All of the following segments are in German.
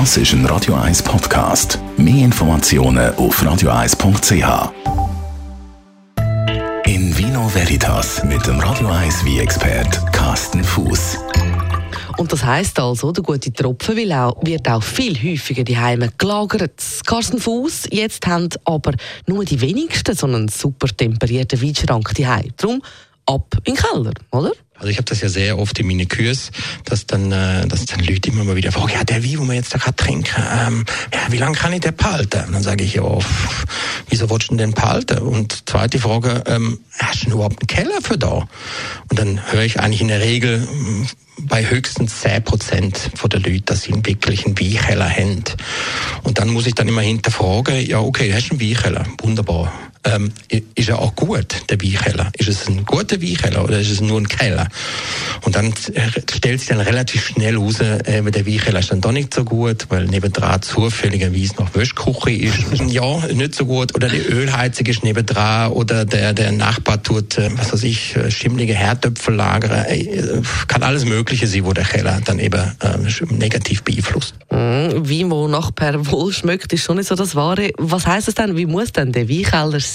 Das ist ein Radio 1 Podcast. Mehr Informationen auf radio1.ch. In Vino Veritas mit dem Radio 1 wie expert Carsten Fuß. Und das heisst also, der gute Tropfen auch, wird auch viel häufiger die Heime gelagert. Carsten Fuß, jetzt haben aber nur die wenigsten so einen super temperierten Weinschrank die Darum ab in den Keller, oder? Also ich habe das ja sehr oft in meinen Kurs, dass dann, äh, dass dann Leute immer mal wieder fragen, ja, der Wein, wo wir jetzt da gerade trinken, ähm, ja, wie lange kann ich den behalten? Und dann sage ich, ja, pff, wieso willst du den behalten? Und zweite Frage, ähm, hast du überhaupt einen Keller für da? Und dann höre ich eigentlich in der Regel mm, bei höchstens 10 Prozent der Leute, dass sie einen wirklichen Weinkeller haben. Und dann muss ich dann immer hinterfragen, ja, okay, hast du einen Weinkeller? Wunderbar ähm, ist er auch gut, der Weinkeller? Ist es ein guter Weinkeller oder ist es nur ein Keller? Und dann stellt sich dann relativ schnell raus, äh, der Weinkeller ist dann doch nicht so gut, weil nebendran zufälligerweise noch Wäschküche ist. ja, nicht so gut. Oder die Ölheizung ist nebendran oder der, der Nachbar tut, äh, was weiß ich, äh, schimmlige Herdöpfel lagern. Äh, kann alles Mögliche sein, wo der Keller dann eben äh, negativ beeinflusst. Mm, Wein, wo nach per Wohl schmeckt, ist schon nicht so das Wahre. Was heißt es dann? Wie muss denn der Weinkeller sein?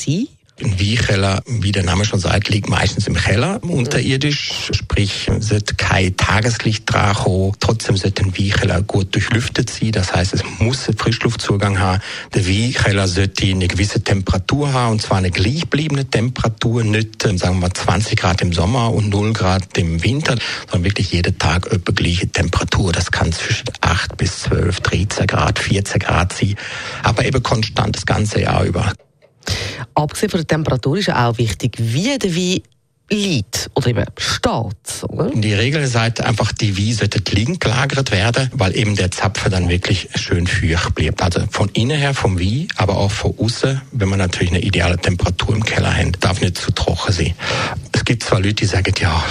Ein Weinkeller, wie der Name schon sagt, liegt meistens im Keller unterirdisch. Sprich, sollte kein Tageslicht dran kommen. Trotzdem sollte ein Weinkeller gut durchlüftet sein. Das heißt, es muss einen Frischluftzugang haben. Der Weinkeller sollte eine gewisse Temperatur haben, und zwar eine gleichbleibende Temperatur. Nicht, ähm, sagen wir mal, 20 Grad im Sommer und 0 Grad im Winter, sondern wirklich jeden Tag etwa gleiche Temperatur. Das kann zwischen 8 bis 12, 13 Grad, 14 Grad sein. Aber eben konstant das ganze Jahr über. Abgesehen von der Temperatur ist auch wichtig, wie der Wein liegt oder eben steht. Oder? Die Regel sagt einfach, die Wein sollte liegen gelagert werden, weil eben der Zapfen dann wirklich schön feucht bleibt. Also von innen her vom Wein, aber auch von außen, wenn man natürlich eine ideale Temperatur im Keller hat, darf nicht zu trocken sein. Es gibt zwar Leute, die sagen, ja,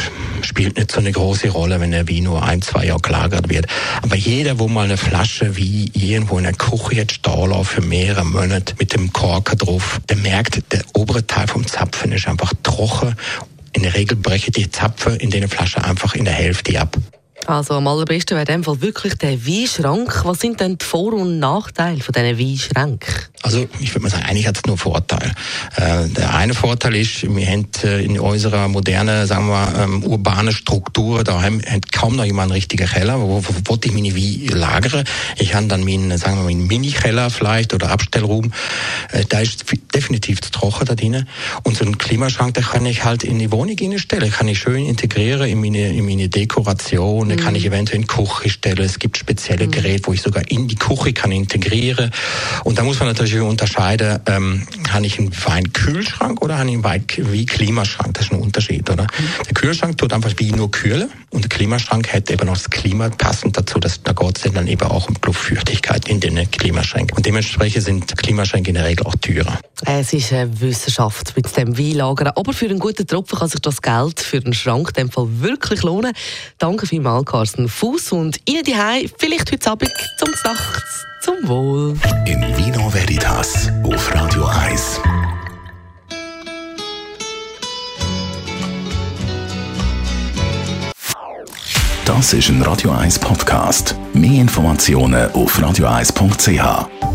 spielt nicht so eine große Rolle, wenn der Wein nur ein, zwei Jahre gelagert wird. Aber jeder, wo mal eine Flasche wie irgendwo in der Küche jetzt stehen für mehrere Monate mit dem Korken drauf, der merkt, der obere Teil vom Zapfen ist einfach trocken in der Regel breche die Zapfen in der Flasche einfach in der Hälfte ab. Also am allerbesten wäre in dem Fall wirklich der Weinschrank. Was sind denn die Vor- und Nachteile von diesen Weinschränken? Also ich würde mal sagen, eigentlich hat es nur Vorteile. Äh, der eine Vorteil ist, wir haben äh, in unserer modernen, sagen wir, ähm, urbane Struktur, da hat kaum noch jemand einen richtigen Keller, wo, wo, wo ich meine Wein lagere. Ich habe dann meinen, sagen wir mal, Mini-Keller vielleicht oder Abstellraum. Äh, da ist definitiv zu trocken da drin. Und so einen Klimaschrank, da kann ich halt in die Wohnung stellen, kann ich schön integrieren in meine, in meine Dekoration kann ich eventuell in die Küche stellen. Es gibt spezielle mhm. Geräte, wo ich sogar in die Küche kann integrieren. Und da muss man natürlich unterscheiden, ähm, habe ich einen Weinkühlschrank oder habe ich einen Wein-Klimaschrank? Das ist ein Unterschied, oder? Mhm. Der Kühlschrank tut einfach wie nur kühlen und der Klimaschrank hätte eben noch das Klima passend dazu, dass da geht es dann eben auch um Luftfeuchtigkeit in den Klimaschränken. Und dementsprechend sind Klimaschränke in der Regel auch teurer. Es ist eine Wissenschaft mit dem Weinlagern, aber für einen guten Tropfen kann sich das Geld für einen Schrank dem Fall wirklich lohnen. Danke vielmals, Carsten Fuß und Ihnen die vielleicht heute Abend zum Nacht zum Wohl. In Vino Veritas auf Radio 1. Das ist ein Radio 1 Podcast. Mehr Informationen auf radio1.ch.